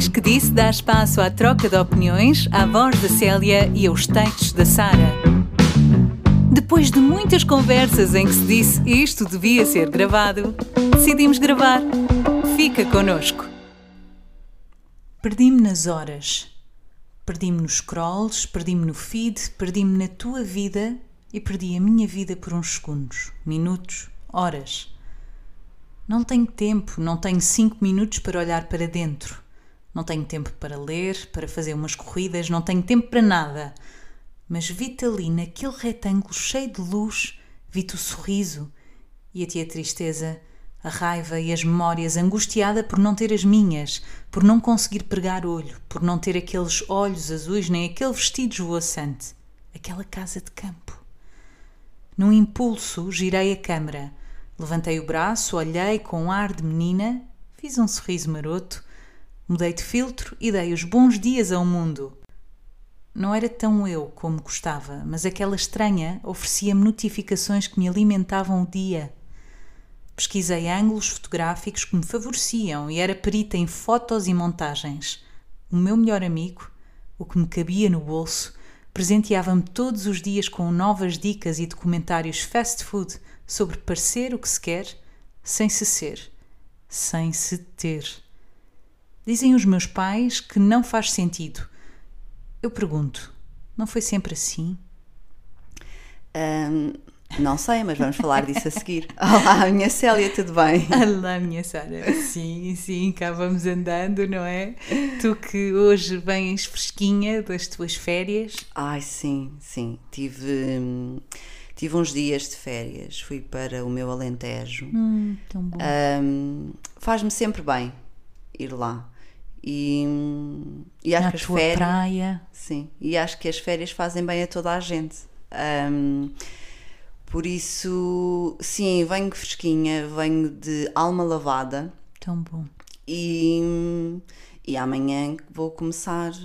Diz que disse dá espaço à troca de opiniões, à voz da Célia e aos textos da Sara. Depois de muitas conversas em que se disse isto devia ser gravado, decidimos gravar. Fica connosco. Perdi-me nas horas. Perdi-me nos scrolls, perdi-me no feed, perdi-me na tua vida e perdi a minha vida por uns segundos, minutos, horas. Não tenho tempo, não tenho cinco minutos para olhar para dentro. Não tenho tempo para ler, para fazer umas corridas, não tenho tempo para nada. Mas vi-te ali naquele retângulo cheio de luz, vi-te o sorriso e a ti a tristeza, a raiva e as memórias, angustiada por não ter as minhas, por não conseguir pregar olho, por não ter aqueles olhos azuis nem aquele vestido esvoaçante, aquela casa de campo. Num impulso, girei a câmara Levantei o braço, olhei com um ar de menina, fiz um sorriso maroto, mudei de filtro e dei os bons dias ao mundo. Não era tão eu como gostava, mas aquela estranha oferecia-me notificações que me alimentavam o dia. Pesquisei ângulos fotográficos que me favoreciam e era perita em fotos e montagens. O meu melhor amigo, o que me cabia no bolso, presenteava-me todos os dias com novas dicas e documentários fast food sobre parecer o que se quer sem se ser, sem se ter. Dizem os meus pais que não faz sentido. Eu pergunto, não foi sempre assim? Um, não sei, mas vamos falar disso a seguir. Olá, minha Célia, tudo bem? Olá, minha Sara. Sim, sim, cá vamos andando, não é? Tu que hoje vens fresquinha das tuas férias. Ai, sim, sim. Tive. Tive uns dias de férias, fui para o meu Alentejo. Hum, tão bom. Um, Faz-me sempre bem ir lá. E, e acho Na que as férias. praia. Sim, e acho que as férias fazem bem a toda a gente. Um, por isso, sim, venho fresquinha, venho de alma lavada Tão bom. e, e amanhã vou começar eh,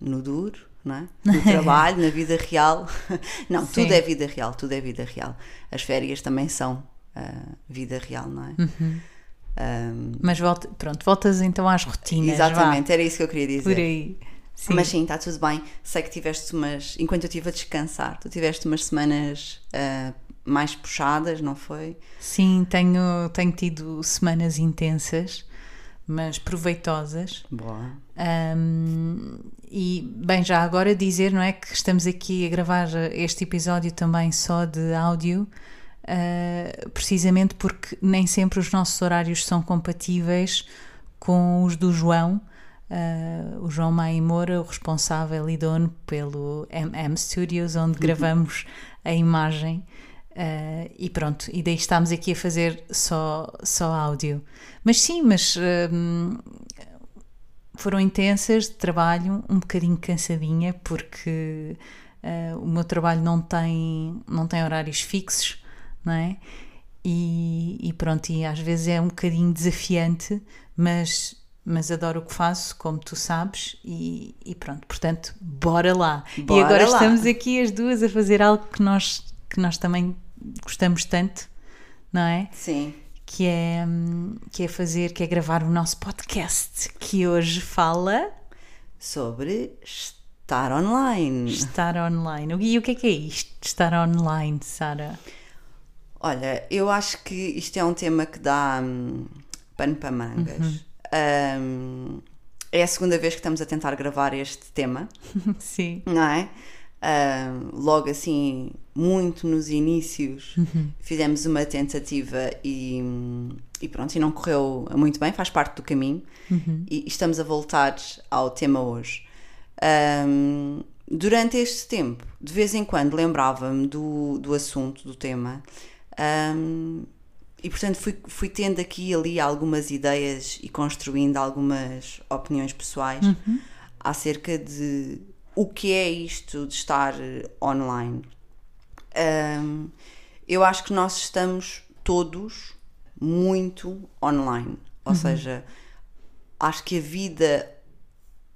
no duro, não é? No trabalho, na vida real. Não, Sim. tudo é vida real, tudo é vida real. As férias também são ah, vida real, não é? Uhum. Um, Mas volta, pronto, voltas então às rotinas. exatamente, vá, era isso que eu queria dizer. por aí. Sim. Mas sim, está tudo bem. Sei que tiveste umas. Enquanto eu estive a descansar, tu tiveste umas semanas ah, mais puxadas, não foi? Sim, tenho, tenho tido semanas intensas, mas proveitosas. Boa. Um, e bem, já agora dizer, não é que estamos aqui a gravar este episódio também só de áudio, uh, precisamente porque nem sempre os nossos horários são compatíveis com os do João. Uh, o João Maia Moura, o responsável e dono pelo MM Studios, onde gravamos a imagem. Uh, e pronto, e daí estamos aqui a fazer só, só áudio. Mas sim, mas um, foram intensas de trabalho, um bocadinho cansadinha, porque uh, o meu trabalho não tem, não tem horários fixos, não é? E, e pronto, e às vezes é um bocadinho desafiante, mas, mas adoro o que faço, como tu sabes, e, e pronto, portanto, bora lá. Bora e agora lá. estamos aqui as duas a fazer algo que nós, que nós também gostamos tanto, não é? Sim. que é, que é fazer, que é gravar o nosso podcast, que hoje fala Sobre estar online. estar online. E o que é que é isto, estar online, Sara? Olha, eu acho que isto é um tema que dá hum, pano para mangas. Hum, é a segunda vez que estamos a tentar gravar este tema, Sim. não é? Hum, logo assim, muito nos inícios, fizemos uma tentativa e, hum, e pronto, e não correu muito bem, faz parte do caminho. E estamos a voltar ao tema hoje. Hum, durante este tempo, de vez em quando lembrava-me do, do assunto, do tema, hum, e portanto fui, fui tendo aqui e ali algumas ideias e construindo algumas opiniões pessoais acerca de o que é isto de estar eh, online. Hum, eu acho que nós estamos todos muito online, ou seja, acho que a vida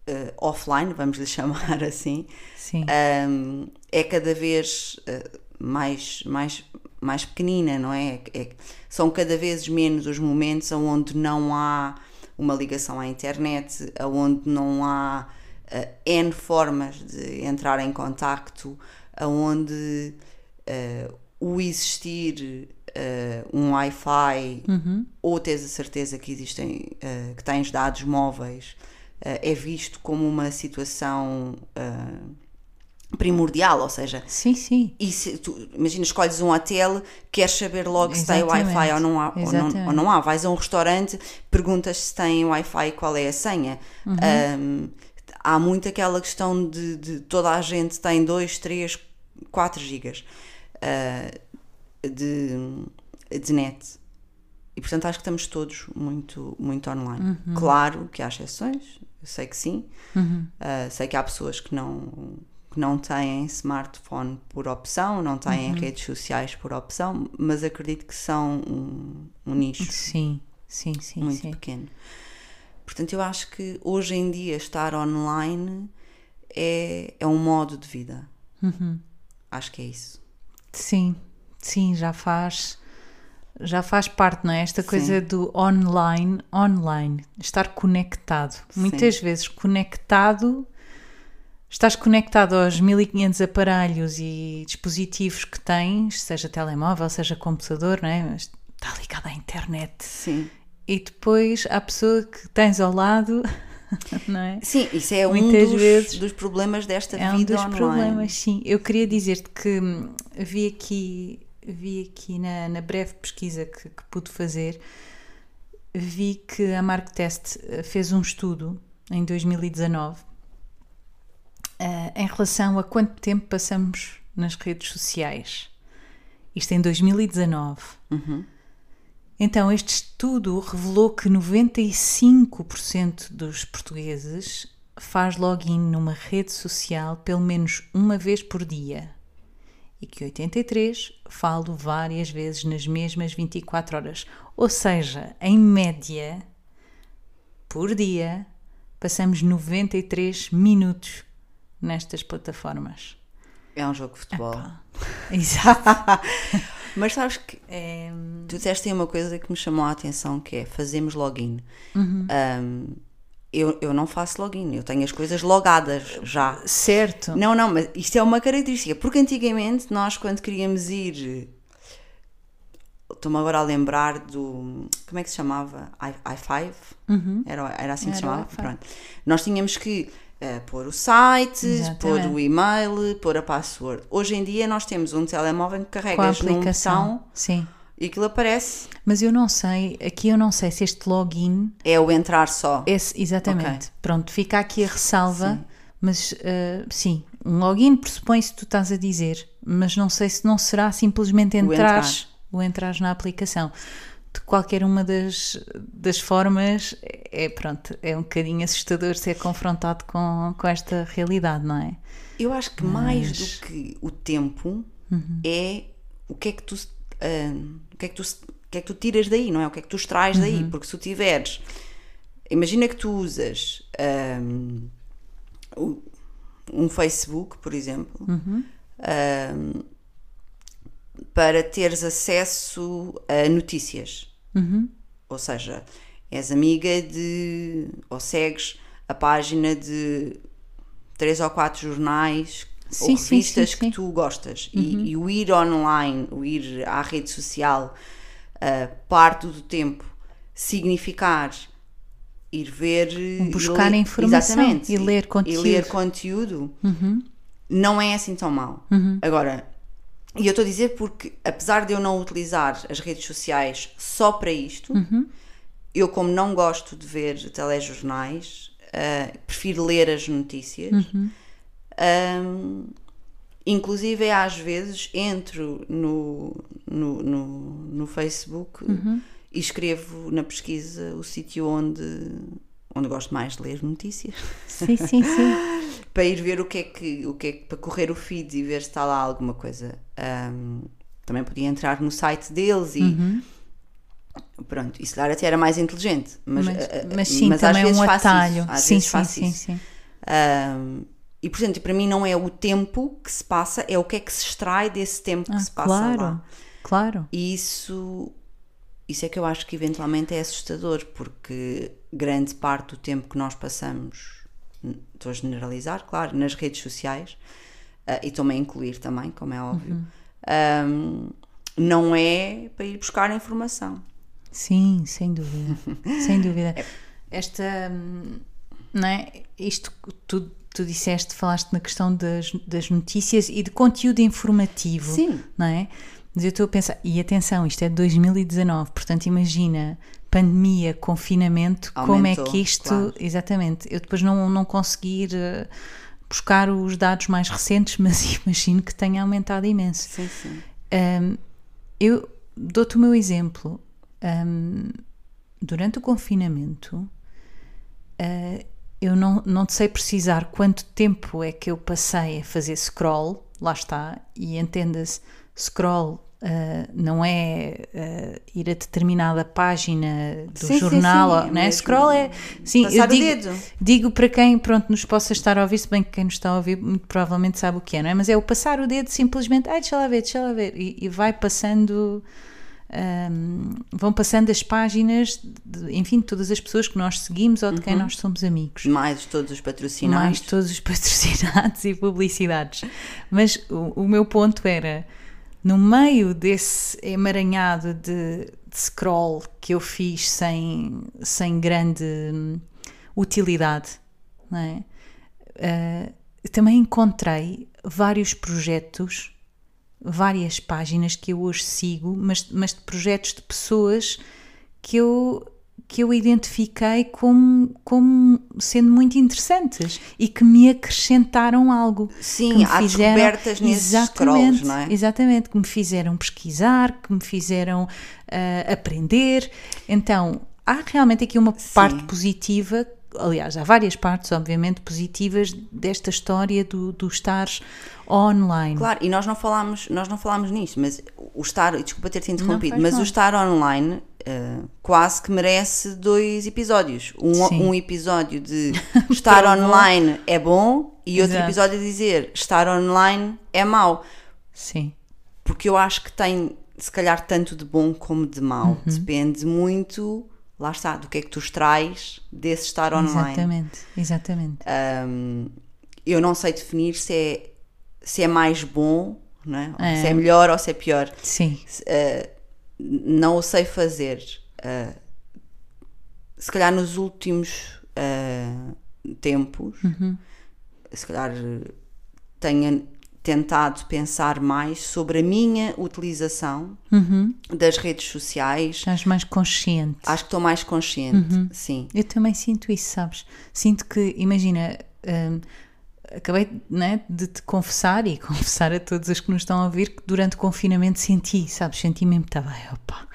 eh, offline, vamos lhe chamar assim, Sim. um, é cada vez uh, mais, mais, mais pequenina, não é? É- São cada vez menos os momentos onde não há uma ligação à internet, onde não há uh, N formas de entrar em contacto, onde uh, o existir uh, um Wi-Fi Uhum. ou tens a certeza que existem, que tens dados móveis, é visto como uma situação primordial, ou seja, Sim, sim. e se tu, imagina, escolhes um hotel, queres saber logo se tem Exatamente. Wi-Fi ou não, há, ou, não, Exatamente. ou não há. Vais a um restaurante, perguntas se tem Wi-Fi e qual é a senha. Uhum. Um, há muito aquela questão de, de toda a gente tem 2, 3, 4 gigas uh, de, de net. E portanto acho que estamos todos muito, muito online. Uhum. Claro que há exceções, eu sei que sim. Uh, sei que há pessoas que não, que não têm smartphone por opção, não têm Uhum. redes sociais por opção, mas acredito que são um, um nicho Sim, sim, sim, muito sim. pequeno. Portanto, eu acho que hoje em dia estar online é, é um modo de vida. Uhum. Acho que é isso. Sim, sim, já faz já faz parte, não é? Esta Sim. coisa do online, online, estar conectado. Muitas vezes conectado, estás conectado aos 1500 aparelhos e dispositivos que tens, seja telemóvel, seja computador, não é? Mas Está ligado à internet. Sim. E depois há a pessoa que tens ao lado, não é? Sim, isso é um Muitas dos, vezes dos problemas desta É um vida dos online. problemas, sim. Eu queria dizer-te que hum, vi aqui, vi aqui na, na breve pesquisa que, que pude fazer, vi que a Mark Test eh, fez um estudo em 2019 eh, em relação a quanto tempo passamos nas redes sociais. Isto em 2019. Uhum. Então, este estudo revelou que 95% dos portugueses faz login numa rede social pelo menos uma vez por dia e que 83 falo várias vezes nas mesmas 24 horas. Ou seja, em média, por dia, passamos 93 minutos nestas plataformas. É um jogo de futebol. Exato. Mas sabes que É, tu disseste uma coisa que me chamou a atenção que é fazemos login. Uhum. Um, eu, eu não faço login, eu tenho as coisas logadas já. certo. Não, não, mas isto é uma característica, porque antigamente nós quando queríamos ir estou-me agora a lembrar do como é que se chamava? i, i5? Era, era assim que se Uhum. Era o chamava? i5. Pronto. Nós tínhamos que eh, pôr o site, Exatamente. pôr o e-mail, pôr a password. Hoje em dia nós temos um telemóvel que Com a carregas aplicação. Sim. e aquilo aparece. Mas eu não sei, aqui eu não sei se este login É o entrar só. Esse, exatamente. Ok. Pronto, fica aqui a ressalva, mas uh, sim, um login pressupõe-se que tu estás a dizer, mas não sei se não será simplesmente entrares, o entrares na aplicação. De qualquer uma das, das formas, é pronto, é um bocadinho assustador ser confrontado com, com esta realidade, não é? Eu acho que mais Mas- do que o tempo Uhum. é o que é que tu ah, o que é que tu o que é que tu tiras daí, não é? O que é que tu extrais daí? Uhum. Porque se tu tiveres imagina que tu usas ahm, o- um Facebook, por exemplo, Uhum. ahm, para teres acesso a notícias. Uhum. Ou seja, és amiga de. ou segues a página de três ou quatro jornais Sim, ou revistas sim, que sim. tu gostas. E, e o ir online, o ir à rede social, ah, parte do tempo significar ir ver. ir buscar ler- informação Exatamente. e ler E conteúdo. ler conteúdo não é assim tão mal. Uhum. Agora, e eu estou a dizer porque, apesar de eu não utilizar as redes sociais só para isto, Uhum. eu, como não gosto de ver telejornais, ah, prefiro ler as notícias. Uhum. Ahm, inclusive, às vezes, entro no, no, no, no Facebook Uhum. e escrevo na pesquisa o sítio onde, onde gosto mais de ler notícias Sim, sim, sim. para ir ver o que é que, o que, é que para correr o feed e ver se está lá alguma coisa. Ahm, também podia entrar no site deles e Uhum. pronto, isso lá até era mais inteligente, mas, Mas, ah, ah, mas sim, mas também às vezes um faço atalho. Isso, às sim, vezes sim, sim, sim. Ahm, e portanto, para mim não é o tempo que se passa, é o que é que se extrai desse tempo que Ah, se passa claro, lá. claro. E isso isso é que eu acho que eventualmente é assustador, porque grande parte do tempo que nós passamos, estou a generalizar, claro, nas redes sociais, uh, e estou-me a incluir também, como é óbvio, uhum. um, não é para ir buscar informação. Sim, sem dúvida. sem dúvida. Esta. Não é? Isto tu, tu disseste, falaste na questão das, das notícias e de conteúdo informativo. Sim. Não é? Mas eu estou a pensar, e atenção, isto é de 2019, portanto imagina, pandemia, confinamento, Aumentou, como é que isto. Claro. Exatamente. Eu depois não, não conseguir uh, buscar os dados mais recentes, mas imagino que tenha aumentado imenso. Sim, sim. Um, eu dou-te o meu exemplo. Um, durante o confinamento, uh, eu não, não sei precisar quanto tempo é que eu passei a fazer scroll, lá está, e entenda-se, scroll Uh, não é uh, ir a determinada página do sim, jornal, sim, sim, né? Scroll é. Sim, eu digo, digo, para quem pronto, nos possa estar a ouvir, se bem que quem nos está a ouvir muito provavelmente sabe o que é, não é? Mas é o passar o dedo simplesmente, ai, deixa lá ver, deixa lá ver, e, e vai passando. Um, vão passando as páginas, de, enfim, de todas as pessoas que nós seguimos ou de quem uhum. nós somos amigos. Mais todos os patrocinados. Mais todos os patrocinados e publicidades. Mas o, o meu ponto era no meio desse emaranhado de, de scroll que eu fiz sem, sem grande hum, utilidade, uh, também encontrei vários projetos, várias páginas que eu hoje sigo, mas, mas de projetos de pessoas que eu que eu identifiquei como, como sendo muito interessantes e que me acrescentaram algo. Sim, há fizeram, descobertas nesses scrolls, não é? Exatamente, que me fizeram pesquisar, que me fizeram uh, aprender. Então, há realmente aqui uma Sim. parte positiva aliás, há várias partes, obviamente, positivas desta história do, do estar online. Claro, e nós não falámos, nós não falámos nisso, mas o estar, desculpa ter-te interrompido, mas mal. o estar online uh, quase que merece dois episódios. Um, um episódio de estar online é bom e outro Exato. episódio de dizer estar online é mau. Sim. Porque eu acho que tem, se calhar, tanto de bom como de mau. Uhum. Depende muito lá está, do que é que tu extrais desse estar online. Exatamente, exatamente. Um, eu não sei definir se é, se é mais bom, não é? é. se é melhor ou se é pior. Sim. Uh, não o sei fazer. Uh, se calhar nos últimos uh, tempos, uhum. se calhar tenha tentado pensar mais sobre a minha utilização uhum. das redes sociais. Estás mais consciente. Acho que estou mais consciente, uhum. sim. Eu também sinto isso, sabes? Sinto que, imagina, hum, acabei né, de te confessar e confessar a todos os que nos estão a ouvir que durante o confinamento senti, sabes? Senti mesmo que estava, opa,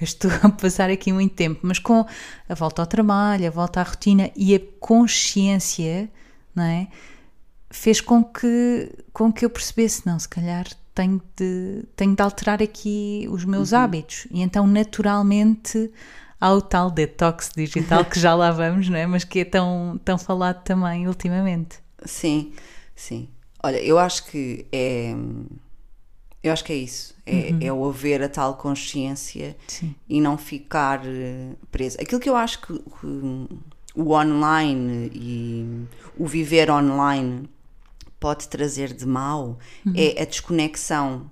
eu estou a passar aqui muito tempo, mas com a volta ao trabalho, a volta à rotina e a consciência, não é? fez com que, com que eu percebesse, não, se calhar tenho de, tenho de alterar aqui os meus uhum. hábitos. E então, naturalmente, há o tal detox digital que já lá vamos, não é? mas que é tão, tão falado também ultimamente. Sim, sim. Olha, eu acho que é. Eu acho que é isso. É, uhum. é o haver a tal consciência sim. e não ficar eh, preso. Aquilo que eu acho que, que o online e o viver online pode trazer de mal uhum. é a desconexão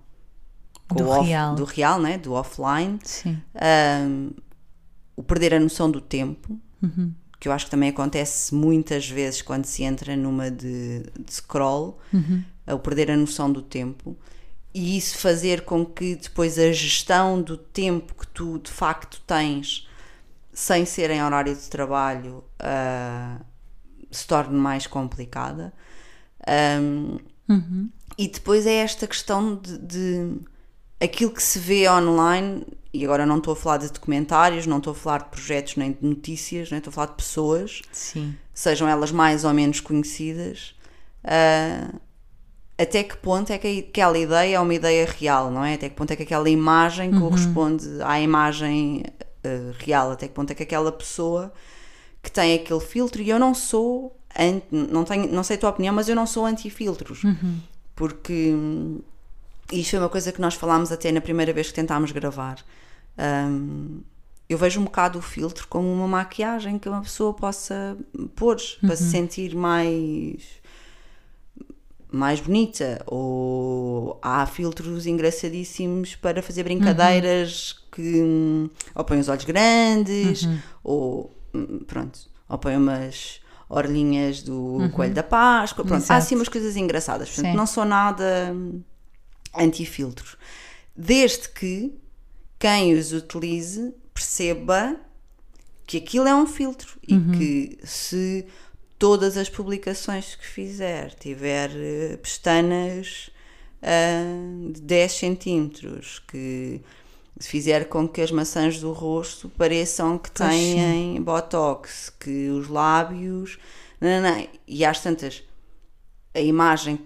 do, off, real. do real, né? do offline. Um, o perder a noção do tempo, uhum. Que eu acho que também acontece muitas vezes quando se entra numa de, de scroll, uhum. o perder a noção do tempo. E isso fazer com que depois a gestão do tempo que tu de facto tens, sem ser em horário de trabalho, uh, se torne mais complicada. Um, uhum. E depois é esta questão de, de, aquilo que se vê online, e agora não estou a falar de documentários, não estou a falar de projetos nem de notícias, nem estou a falar de pessoas, Sim. sejam elas mais ou menos conhecidas. Uh, até que ponto é que aquela ideia é uma ideia real, não é? Até que ponto é que aquela imagem uhum. corresponde à imagem uh, real? Até que ponto é que aquela pessoa que tem aquele filtro, e eu não sou não, tenho, não sei a tua opinião, mas eu não sou anti-filtros. Uhum. Porque isto foi uma coisa que nós falámos até na primeira vez que tentámos gravar. Um, eu vejo um bocado o filtro como uma maquiagem que uma pessoa possa pôr para se sentir mais mais bonita. Ou há filtros engraçadíssimos para fazer brincadeiras que hum, ou põe os olhos grandes ou hum, pronto, ou põe umas orlinhas do coelho da Páscoa, pronto, há assim umas coisas engraçadas, portanto não sou nada hum, anti-filtros, desde que quem os utilize perceba que aquilo é um filtro e que se todas as publicações que fizer tiver eh, pestanas ah, de 10 centímetros, que fizer com que as maçãs do rosto pareçam que têm botox, que os lábios. Não, não, não. E às tantas, a imagem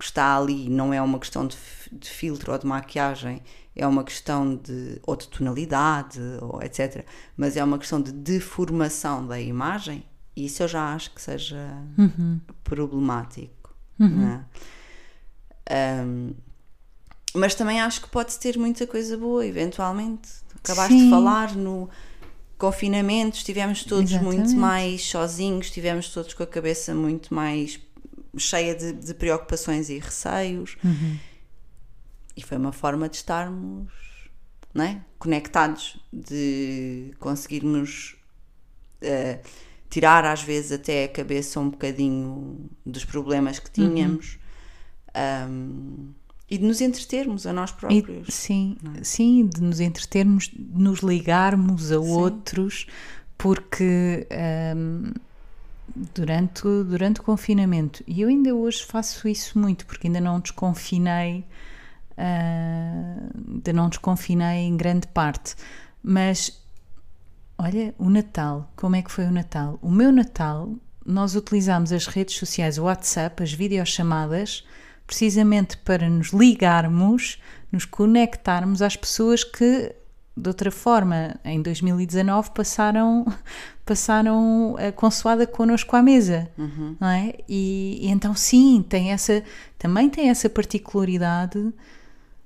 que está ali não é uma questão de, de filtro ou de maquiagem, é uma questão de ou de tonalidade, ou etc. Mas é uma questão de deformação da imagem, e isso eu já acho que seja problemático. não é? Um, mas também acho que pode ter muita coisa boa, eventualmente. Acabaste de Sim. falar no confinamento, estivemos todos muito Exatamente. mais sozinhos, estivemos todos com a cabeça muito mais cheia de, de preocupações e receios. E foi uma forma de estarmos é? conectados, de conseguirmos eh, tirar às vezes até a cabeça um bocadinho dos problemas que tínhamos um, e de nos entretermos a nós E- próprios. sim, sim, de nos entretermos, de nos ligarmos a outros, porque durante, durante o confinamento, e eu ainda hoje faço isso muito, porque ainda não desconfinei, ah, ainda não desconfinei em grande parte, mas olha, o Natal, como é que foi o Natal? O meu Natal, nós utilizámos as redes sociais, o WhatsApp, as videochamadas, precisamente para nos ligarmos, nos conectarmos às pessoas que, de outra forma, em 2019 passaram, passaram a consoada connosco à mesa, não é? E, e então sim, tem essa, também tem essa particularidade,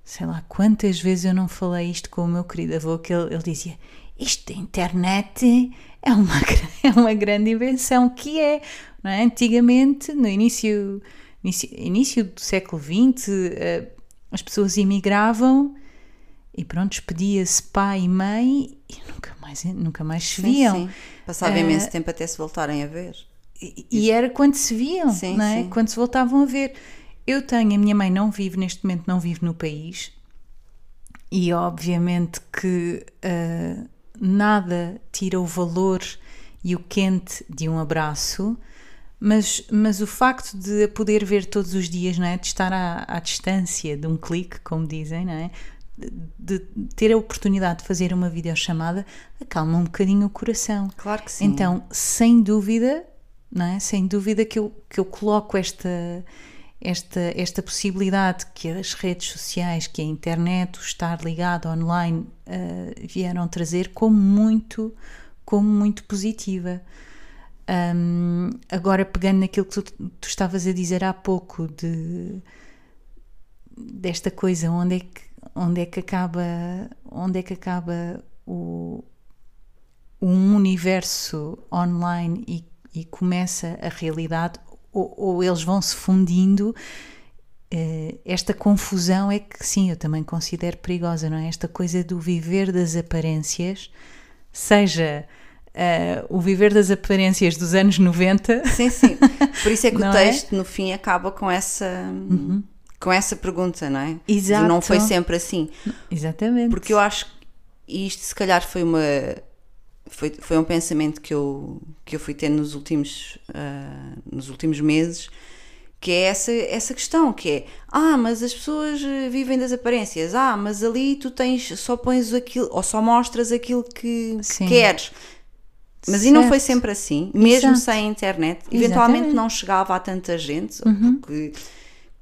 sei lá, quantas vezes eu não falei isto com o meu querido avô, que ele, ele dizia, isto da internet é uma, é uma grande invenção, que é, não é? Antigamente, no início, início, início do século XX, eh, as pessoas imigravam e pronto, despedia-se pai e mãe e nunca mais, nunca mais se Sim, viam. sim. Passava Eh, imenso tempo até se voltarem a ver. E, e era quando se viam, Sim, não é? sim. quando se voltavam a ver. Eu tenho, a minha mãe não vive neste momento, não vive no país, e obviamente que ah, nada tira o valor e o quente de um abraço, mas, mas o facto de a poder ver todos os dias, não é? de estar à, à distância de um clique, como dizem, não é? De ter a oportunidade de fazer uma videochamada, acalma um bocadinho o coração. Claro que sim. Então, sem dúvida, não é? Sem dúvida que eu, que eu coloco esta, esta, esta possibilidade que as redes sociais, que a internet, o estar ligado online eh, vieram trazer como muito, como muito positiva. Hum, agora, pegando naquilo que tu, tu estavas a dizer há pouco de desta coisa, onde é que, onde é que acaba, onde é que acaba o, um universo online e, e começa a realidade, ou, ou eles vão se fundindo. eh, Esta confusão é que sim, eu também considero perigosa, não é? Esta coisa do viver das aparências, seja eh, o viver das aparências dos anos 90, Sim, sim. Por isso é que o é? Uhum. texto, no fim, acaba com essa, com essa pergunta, não é? Exato. E não foi sempre assim. exatamente. Porque eu acho que isto, se calhar, foi uma. Foi, foi um pensamento que eu, que eu fui tendo nos últimos, ah, nos últimos meses, que é essa, essa questão, que é ah, mas as pessoas eh, vivem das aparências, ah, mas ali tu tens, só pões aquilo, ou só mostras aquilo que, que queres. Mas e não foi Certo. sempre assim, mesmo Exato. sem internet. Eventualmente Exatamente. Uhum. não chegava a tanta gente, porque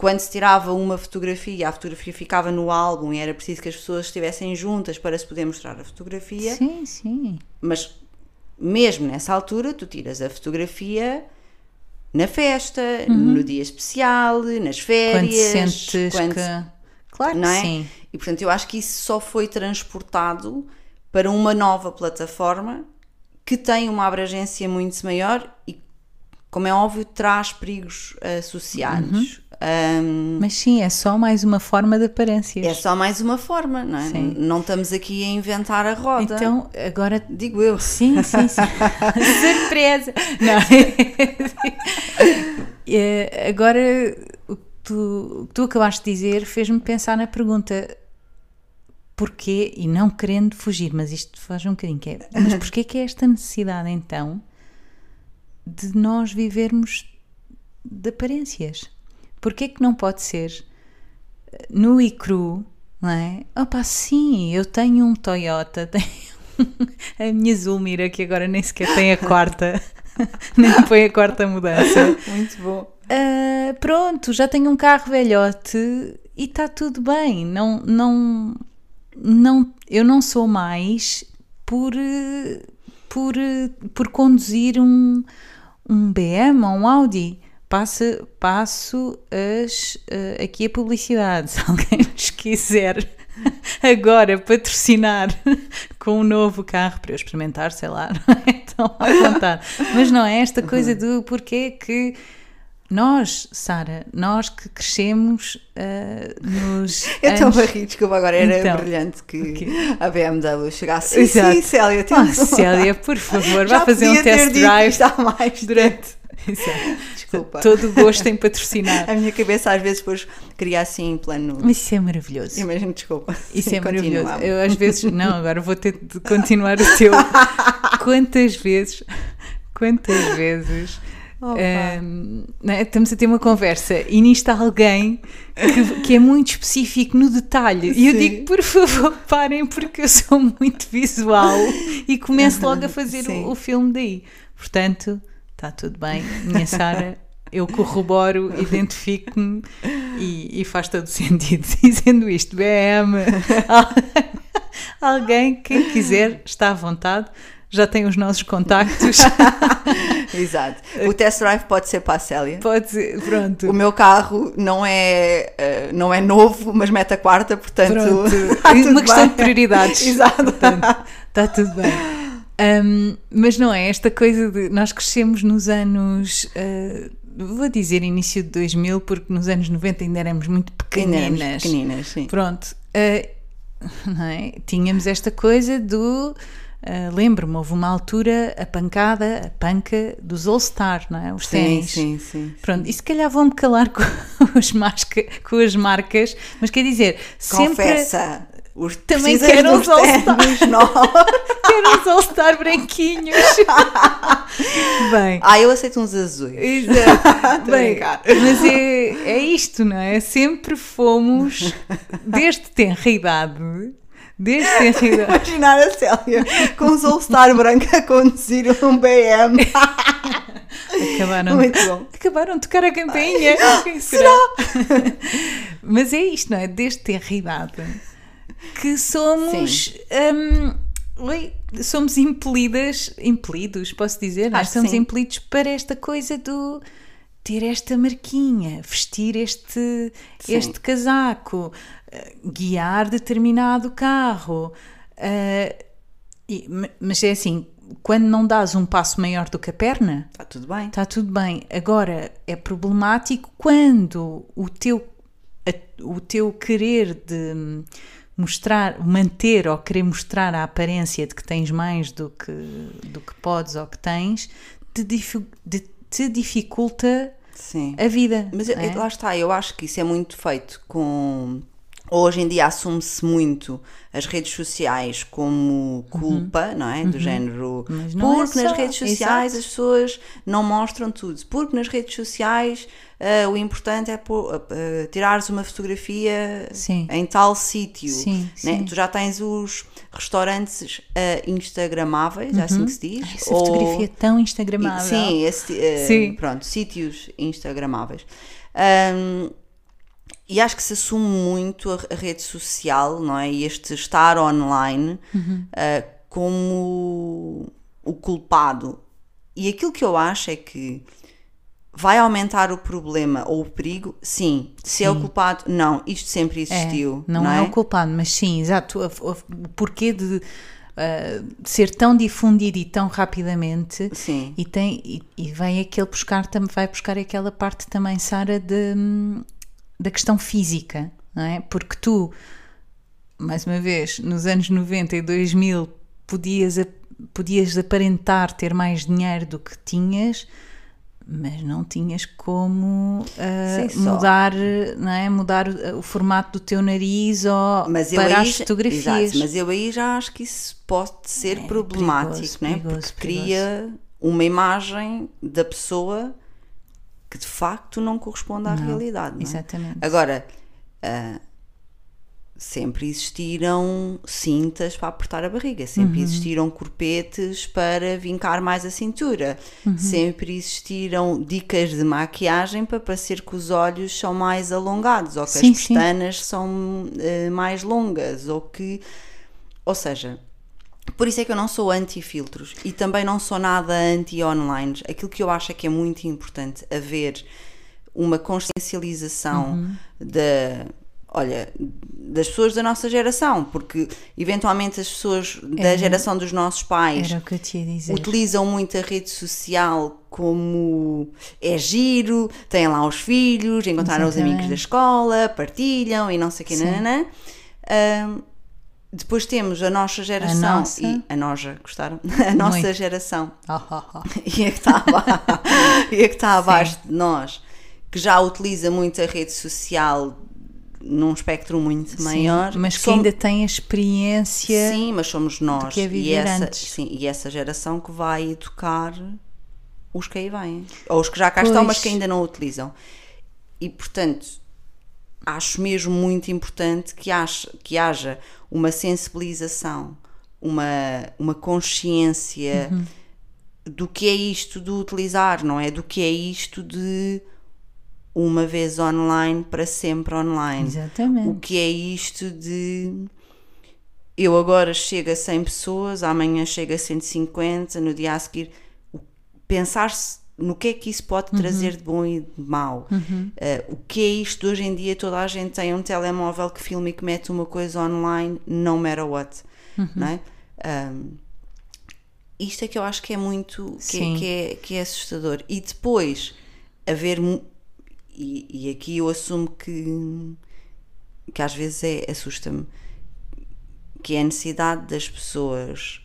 quando se tirava uma fotografia, a fotografia ficava no álbum e era preciso que as pessoas estivessem juntas para se poder mostrar a fotografia. Sim, sim. Mas mesmo nessa altura, tu tiras a fotografia na festa, no dia especial, nas Quando férias. sentes quando- que. Claro não que é? sim. E portanto, eu acho que isso só foi transportado para uma nova plataforma que tem uma abrangência muito maior e, como é óbvio, traz perigos associados. Um, Mas sim, é só mais uma forma de aparências. é só mais uma forma, não é? Sim. Não estamos aqui a inventar a roda. Então, agora digo eu. Sim, sim, sim. Surpresa! Não. Eh, Agora, o que tu, o que tu acabaste de dizer fez-me pensar na pergunta porquê, e não querendo fugir, mas isto faz um bocadinho que é, mas porquê que é esta necessidade então de nós vivermos de aparências? Porquê que não pode ser eh, nu e cru, não é? Opa, sim, eu tenho um Toyota, tenho a minha Zulmira, que agora nem sequer tem a quarta, nem foi a quarta mudança. Muito bom. Ah, pronto, já tenho um carro velhote e está tudo bem. Não, não, não, eu não sou mais por, eh, por, por conduzir um, um BM ou um Audi. Passo, passo as, eh, aqui a publicidade. Se alguém nos quiser agora patrocinar com um novo carro para eu experimentar, sei lá, não é? Estão à vontade. Mas não é esta coisa do porquê que nós, Sara, nós que crescemos ah, nos. Eu estou a rir, desculpa, agora era Então, brilhante que o quê? a BMW chegasse. Sim, Exato. sim, Célia, temos um- Célia, por favor, vá fazer um test drive isto há mais durante. Desculpa. Todo o gosto em patrocinar. A minha cabeça às vezes depois cria assim em plano. Mas isso é maravilhoso. Imagino, desculpa. Isso Sim, é maravilhoso. Eu às vezes, não, agora vou ter de continuar o teu. Quantas vezes, quantas vezes não é? estamos a ter uma conversa e nisto há alguém que, que é muito específico no detalhe. E eu Sim. digo, por favor, parem, porque eu sou muito visual e começo logo a fazer Sim. o, o filme daí. Portanto, está tudo bem, minha Sara. Eu corroboro, identifico-me e, e faz todo sentido. Dizendo isto, BM, alguém, quem quiser, está à vontade, já tem os nossos contactos. Exato. O test drive pode ser para a Célia. Pode ser, pronto. O meu carro não é, eh, não é novo, mas mete a quarta, portanto. Pronto. tá Uma questão bem. de prioridades. Exato. Portanto, está tudo bem. Um, mas não é esta coisa de. Nós crescemos nos anos. uh, vou dizer início de 2000, porque nos anos 90 ainda éramos muito Ainda éramos pequeninas. pequeninas, sim. Pronto. uh, não é? Tínhamos esta coisa do. uh, Lembro-me, houve uma altura a pancada, a panca dos All-Star, não é? Os Sim, ténis. sim, sim. Pronto, e se calhar vou-me calar com, os masca, com as marcas, mas quer dizer, sempre Confessa. Os Também quero uns All-Star. ténis novos. quero os All-Star branquinhos. Bem, Ah, eu aceito uns azuis. exato. Bem, mas é, é isto, não é? Sempre fomos, desde tenra idade, desde tenra idade, Imaginar a Célia com os All-Star branco a conduzir um BM. acabaram, Muito bom. acabaram de tocar a campainha. Quem será? Mas é isto, não é? Desde tenra idade que somos. oi, somos impelidas, impelidos, posso dizer? Nós Acho que somos sim. impelidos para esta coisa do ter esta marquinha, vestir este, Sim. este casaco, eh, guiar determinado carro. eh, e- ma- mas é assim, quando não dás um passo maior do que a perna, Está tudo bem. Está tudo bem. Agora é problemático quando o teu, a- o teu querer de mostrar, manter ou querer mostrar a aparência de que tens mais do que, do que podes ou que tens, te, de- te dificulta Sim. a vida. Mas é? lá está, eu acho que isso é muito feito com. Hoje em dia assume-se muito as redes sociais como culpa, não é? Do género. Uhum. Mas não é porque nas redes sociais exato. as pessoas não mostram tudo. Porque nas redes sociais ah, o importante é pôr- ah, tirares uma fotografia Sim. em tal sítio. Sim, né? sim. Tu já tens os restaurantes ah, instagramáveis, é assim que se diz? Ai, essa Ou- fotografia é tão instagramável. Sim, esse, Sim. pronto, sítios instagramáveis. Ahm, e acho que se assume muito a, rede social, não é? E este estar online Uhum. ah, como o culpado. E aquilo que eu acho é que vai aumentar o problema ou o perigo? Sim. Se é o culpado? Não. Isto sempre É, existiu. não, não, é? o culpado, mas sim, exato. O porquê de. uh, ser tão difundido e tão rapidamente Sim. e tem e, e vai aquele buscar tam- vai buscar aquela parte também Sara de, hum, da questão física não é porque tu mais uma vez nos anos 90 e 2000 podias podias aparentar ter mais dinheiro do que tinhas mas não tinhas como ah, Sim, mudar, não é? mudar o, o formato do teu nariz ou Mas eu para aí, as fotografias. Exato, mas eu aí já acho que isso pode ser É, problemático, perigoso, não é? perigoso, Porque cria uma imagem da pessoa que de facto não corresponde à Não, realidade. Não é? Exatamente. Agora, ah, sempre existiram cintas para apertar a barriga, sempre Uhum. existiram corpetes para vincar mais a cintura, Uhum. sempre existiram dicas de maquiagem para parecer que os olhos são mais alongados ou que Sim, as sim. pestanas são ah, mais longas ou que. Ou seja. Por isso é que eu não sou anti-filtros e também não sou nada anti-online. Aquilo que eu acho é que é muito importante haver uma consciencialização Uhum. da, olha, das pessoas da nossa geração, porque eventualmente as pessoas da Era- geração dos nossos pais utilizam muito a rede social como é giro, têm lá os filhos, encontraram os amigos da escola, partilham e não sei o que, nananã. Ahm, depois temos a nossa geração nossa. e a nossa, gostaram? A nossa Muito. geração Ah, ah, ah. e a que está abaixo, e a que está abaixo de nós, que já utiliza muito a rede social num espectro muito Sim, maior, mas que ainda tem a experiência. Sim, mas somos nós é e, essa, sim, e essa geração que vai educar os que aí vêm, ou os que já cá estão, mas Pois. que ainda não utilizam. E portanto, acho mesmo muito importante que, haja, que haja uma sensibilização, uma, uma consciência Uhum. do que é isto de utilizar, não é? Do que é isto de uma vez online para sempre online. O Exatamente. que é isto de eu agora chego a 100 pessoas, amanhã chego a 150, no dia a seguir. o- Pensar-se no que é que isso pode trazer de bom e de mau. Eh, o que é isto hoje em dia? Toda a gente tem um telemóvel que filma e que mete uma coisa online, no matter what. Não é? Ahm, isto é que eu acho que é muito que, Sim. que é, que é assustador. E depois haver e, e aqui eu assumo que que às vezes é, assusta-me que é a necessidade das pessoas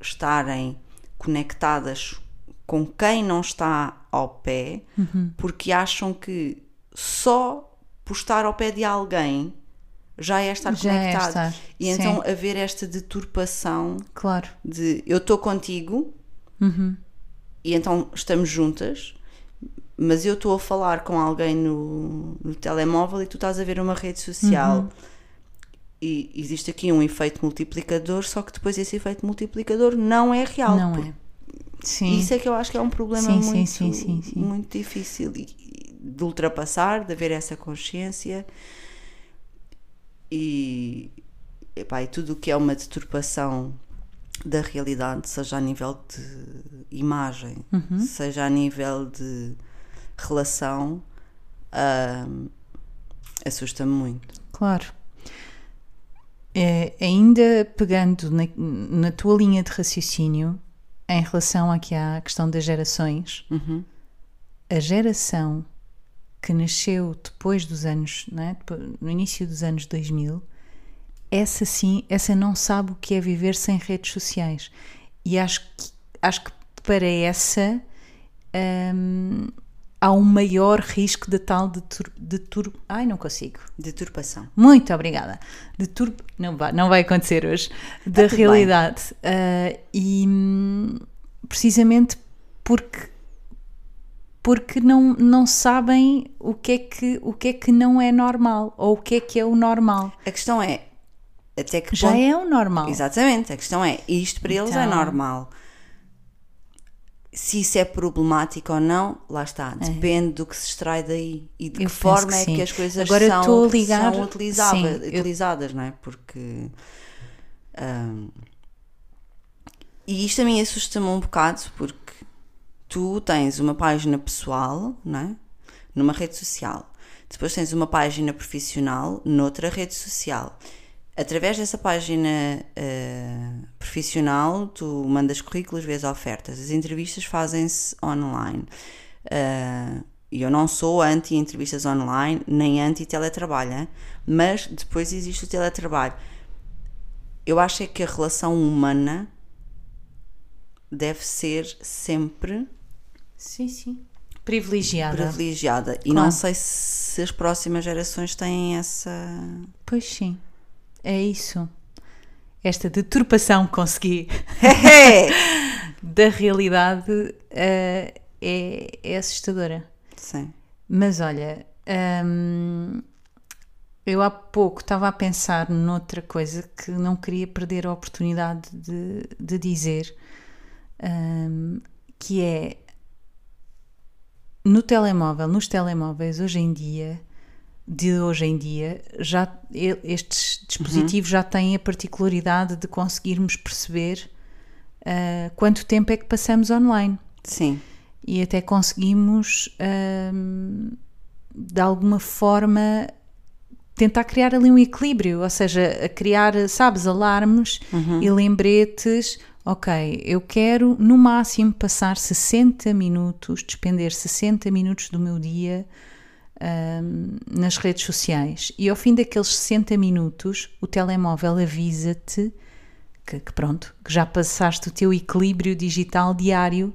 estarem conectadas com quem não está ao pé porque acham que só por estar ao pé de alguém já é estar Já é conectado estar, e sim. então haver esta deturpação Claro. de eu estou contigo e então estamos juntas, mas eu estou a falar com alguém no, no telemóvel e tu estás a ver uma rede social. E existe aqui um efeito multiplicador, só que depois esse efeito multiplicador não é real. Não é. Sim. Isso é que eu acho que é um problema Sim, muito, sim, muito difícil de ultrapassar, de haver essa consciência e, epá, e tudo o que é uma deturpação da realidade, seja a nível de imagem, Uhum. seja a nível de relação, ahm, assusta-me muito. Claro. É, ainda pegando na, na tua linha de raciocínio em relação aqui à questão das gerações, a geração que nasceu depois dos anos, é? Depo- no início dos anos 2000, essa sim, essa não sabe o que é viver sem redes sociais. E acho que, acho que para essa hum, há um maior risco de tal de, tur, de tur, ai não consigo Deturpação. muito obrigada. De tur... não, vai, não vai acontecer hoje. Da tudo realidade. Ah, e precisamente porque porque não, não sabem o que, é que, o que é que não é normal ou o que é que é o normal. A questão é até que Já ponto- é o normal. Exatamente, a questão é, isto para eles é Então- normal. Se isso é problemático ou não, lá está, depende do que se extrai daí e de É. Eu que forma que é sim. que as coisas Agora são, ligar- são utilizáveis- sim, eu- utilizadas, não é? Porque. ahm, e isto a mim assusta-me um bocado porque tu tens uma página pessoal, não é? Numa rede social. Depois tens uma página profissional noutra rede social. Através dessa página uh, profissional, tu mandas currículos, vês ofertas. As entrevistas fazem-se online. Uh, e eu não sou anti-entrevistas online, nem anti-teletrabalho, mas depois existe o teletrabalho. Eu acho é que a relação humana deve ser sempre sim, sim. privilegiada. privilegiada. E claro. não sei se as próximas gerações têm essa. Pois sim, é isso. Esta deturpação que consegui da realidade uh, é, é assustadora. Sim. Mas olha, hum, eu há pouco estava a pensar noutra coisa que não queria perder a oportunidade de, de dizer, hum, que é no telemóvel, nos telemóveis hoje em dia, de hoje em dia, já estes dispositivos uhum. já têm a particularidade de conseguirmos perceber uh, quanto tempo é que passamos online. Sim e até conseguimos hum, de alguma forma tentar criar ali um equilíbrio, ou seja, a criar, sabes, alarmes uhum. e lembretes. Ok, eu quero no máximo passar 60 minutos, despender 60 minutos do meu dia um, nas redes sociais. E ao fim daqueles 60 minutos, o telemóvel avisa-te que, que, pronto, que já passaste o teu equilíbrio digital diário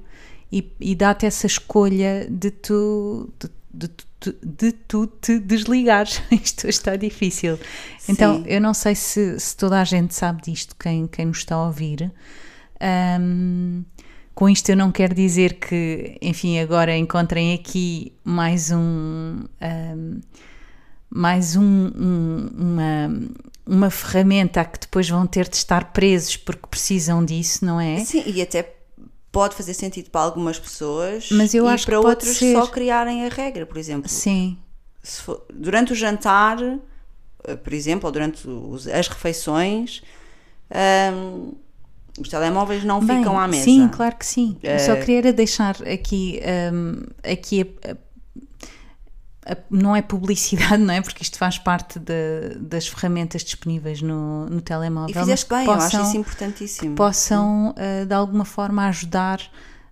e, e dá-te essa escolha de tu, de, de, de, tu te desligares. Isto está difícil. Sim. Então, eu não sei se, se, toda a gente sabe disto, quem, quem nos está a ouvir. Um, com isto eu não quero dizer que, enfim, agora encontrem aqui mais um, um mais um, um, uma, uma ferramenta a que depois vão ter de estar presos porque precisam disso, não é? Sim, e até pode fazer sentido para algumas pessoas mas eu acho para outros ser. só criarem a regra, por exemplo. Sim. For, durante o jantar, eh, por exemplo, ou durante os, as refeições, um, os telemóveis não Bem, ficam à mesa. Sim, claro que sim. Uh, só queria deixar aqui, um, aqui a, a não é publicidade, não é? Porque isto faz parte de, das ferramentas disponíveis no, no telemóvel. E fizeste bem, possam, eu acho isso importantíssimo. Possam, uh, de alguma forma, ajudar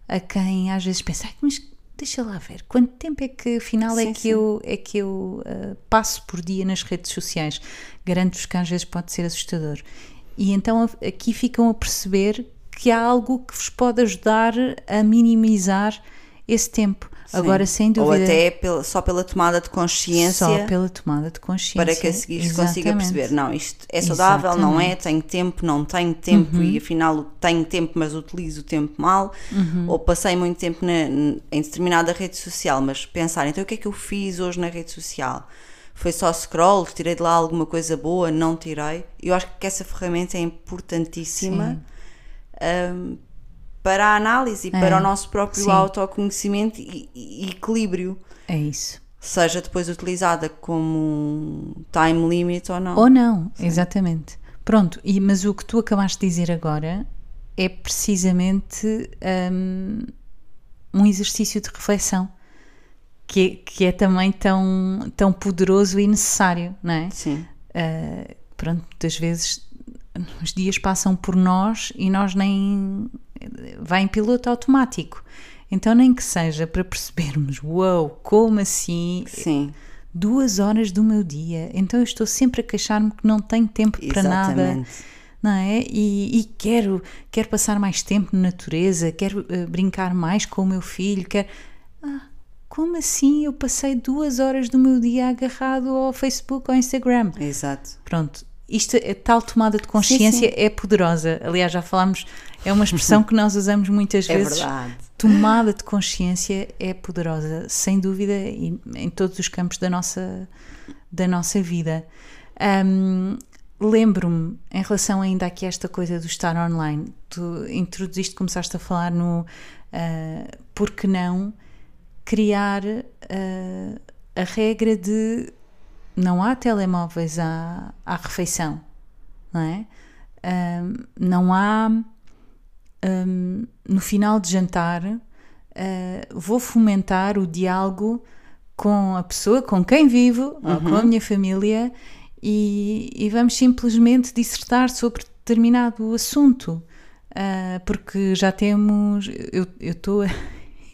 a quem às vezes pensa, mas deixa lá ver, quanto tempo é que afinal é sim, é, que sim. eu, é que eu uh, passo por dia nas redes sociais? Garanto-vos que às vezes pode ser assustador. E então aqui ficam a perceber que há algo que vos pode ajudar a minimizar esse tempo. Sim. Agora, sem dúvida. Ou até pela, só pela tomada de consciência. Só pela tomada de consciência. Para que a seguir se consiga perceber: não, isto é saudável, Exatamente. não é? Tenho tempo, não tenho tempo uhum. e afinal tenho tempo, mas utilizo o tempo mal. Uhum. Ou passei muito tempo na, em determinada rede social, mas pensar, então o que é que eu fiz hoje na rede social? Foi só scroll, tirei de lá alguma coisa boa, não tirei. Eu acho que essa ferramenta é importantíssima. Um, para a análise e é. para o nosso próprio Sim. autoconhecimento e, e, equilíbrio. É isso. Seja depois utilizada como time limit ou não. Ou não, Sim. exatamente. Pronto, e, mas o que tu acabaste de dizer agora é precisamente um, um exercício de reflexão que, é, que é também tão, tão poderoso e necessário, não é? Sim. Uh, pronto, muitas vezes os dias passam por nós e nós nem vai em piloto automático. Então, nem que seja para percebermos, uau, wow, como assim? Sim. Duas horas do meu dia. Então, eu estou sempre a queixar-me que não tenho tempo para nada. Não é? E, e, quero, quero passar mais tempo na natureza, quero uh, brincar mais com o meu filho, quero. Ah, como assim eu passei duas horas do meu dia agarrado ao Facebook ou ao Instagram? Exato. Pronto, isto, tal tomada de consciência sim, sim. é poderosa. Aliás, já falámos, é uma expressão que nós usamos muitas é vezes. Verdade. Tomada de consciência é poderosa, sem dúvida, e em todos os campos da nossa, da nossa vida. Um, Lembro-me, em relação ainda aqui a esta coisa do estar online, tu introduziste, começaste a falar no uh, por que não criar uh, a regra de não há telemóveis à, à refeição, não é? Um, não há. Um, no final de jantar, uh, vou fomentar o diálogo com a pessoa com quem vivo uhum. ou com a uhum. minha família e, e vamos simplesmente dissertar sobre determinado assunto. Uh, porque já temos. Eu estou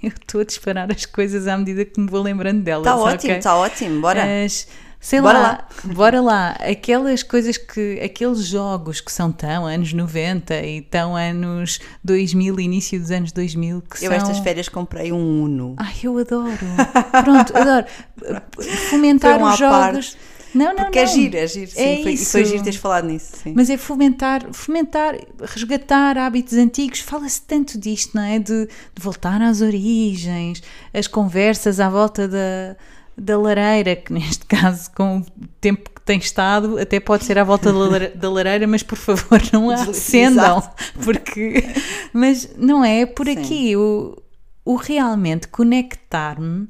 eu estou a disparar as coisas à medida que me vou lembrando delas. Está ótimo, está okay? ótimo, bora. As, sei bora lá, lá, bora lá. Aquelas coisas que. Aqueles jogos que são tão anos 90 e tão anos 2000, início dos anos 2000. Que eu, são... estas férias, comprei um Uno. Ai, eu adoro. Pronto, adoro. Fomentar os jogos. Parte não, não, Porque é não. é giro, é giro. Sim, é foi, isso. foi giro teres falado nisso. Sim. Mas é fomentar, fomentar, resgatar hábitos antigos. Fala-se tanto disto, não é? De, de, voltar às origens, as conversas à volta da, da lareira, que neste caso, com o tempo que tem estado, até pode ser à volta da lareira, mas por favor não a acendam. Porque, mas não é, é por sim. aqui. O, o realmente conectar-me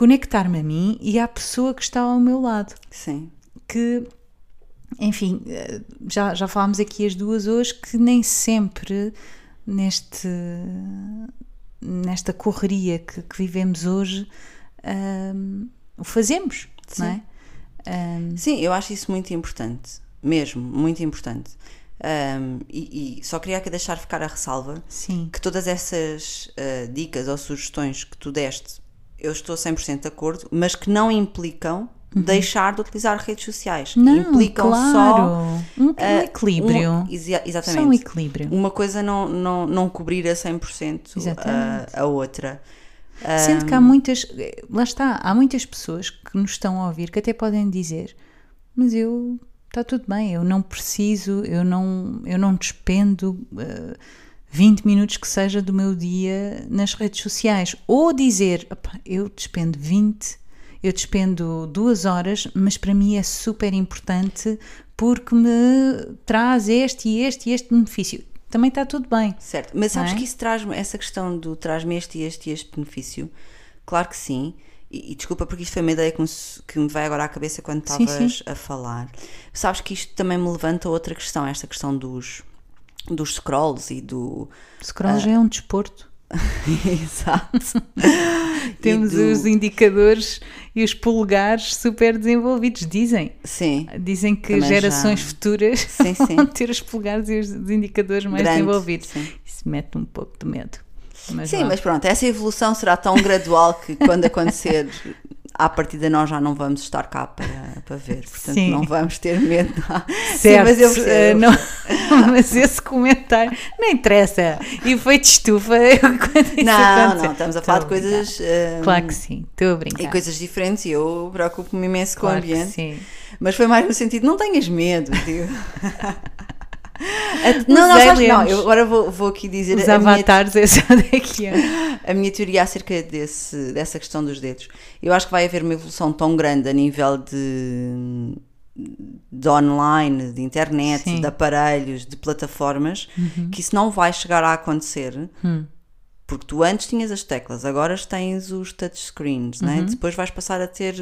conectar-me a mim e à pessoa que está ao meu lado. Sim. Que, enfim, eh, já, já falámos aqui as duas hoje que nem sempre neste, nesta correria que, que vivemos hoje um, o fazemos, Sim. não é? Um, Sim, eu acho isso muito importante, mesmo, muito importante. Um, e, e, só queria aqui deixar ficar a ressalva Sim. que todas essas uh, dicas ou sugestões que tu deste eu estou 100% de acordo, mas que não implicam uhum. deixar de utilizar redes sociais. Não, implicam claro. só um, uh, equilíbrio. Um, exatamente. Só um equilíbrio. Uma coisa não, não, não cobrir a 100% a, a outra. Sendo que há muitas, lá está, há muitas pessoas que nos estão a ouvir que até podem dizer, mas eu, está tudo bem, eu não preciso, eu não, eu não despendo uh, 20 minutos que seja do meu dia nas redes sociais. Ou dizer, eu despendo 20, eu despendo duas horas, mas para mim é super importante porque me traz este e este e este benefício. Também está tudo bem. Certo, mas sabes é? que isso traz essa questão do traz-me este e este e este benefício? Claro que sim. E, e, desculpa porque isto foi uma ideia que me, que me veio agora à cabeça quando estavas a falar. Sabes que isto também me levanta outra questão, esta questão dos dos scrolls e do. Scrolls uh, é um desporto. Exato. Temos do... os indicadores e os polegares super desenvolvidos, dizem. Sim. Dizem que gerações já... futuras sim, sim. vão ter os polegares e os indicadores mais Grande, desenvolvidos. Sim. Isso mete um pouco de medo. Mas sim, mas pronto, essa evolução será tão gradual que quando acontecer à partida nós já não vamos estar cá para, para ver, portanto Sim. não vamos ter medo. Certo, Sim, mas, eu uh, não, mas esse comentário não interessa. E foi de estufa Não, não, estamos a falar de coisas. Uh, claro que sim, estou a brincar. E coisas diferentes e eu preocupo-me imenso claro com o ambiente. sim. Mas foi mais no sentido, não tenhas medo, digo. Não, não, sabes, não, eu agora vou, vou aqui dizer Os a avatares, minha, essa daqui é. a minha teoria acerca desse, dessa questão dos dedos. Eu acho que vai haver uma evolução tão grande a nível de, de online, de internet, Sim. de aparelhos, de plataformas, uhum. que isso não vai chegar a acontecer. Hum. Porque tu antes tinhas as teclas, agora tens os touchscreens, né? uhum. né? depois vais passar a ter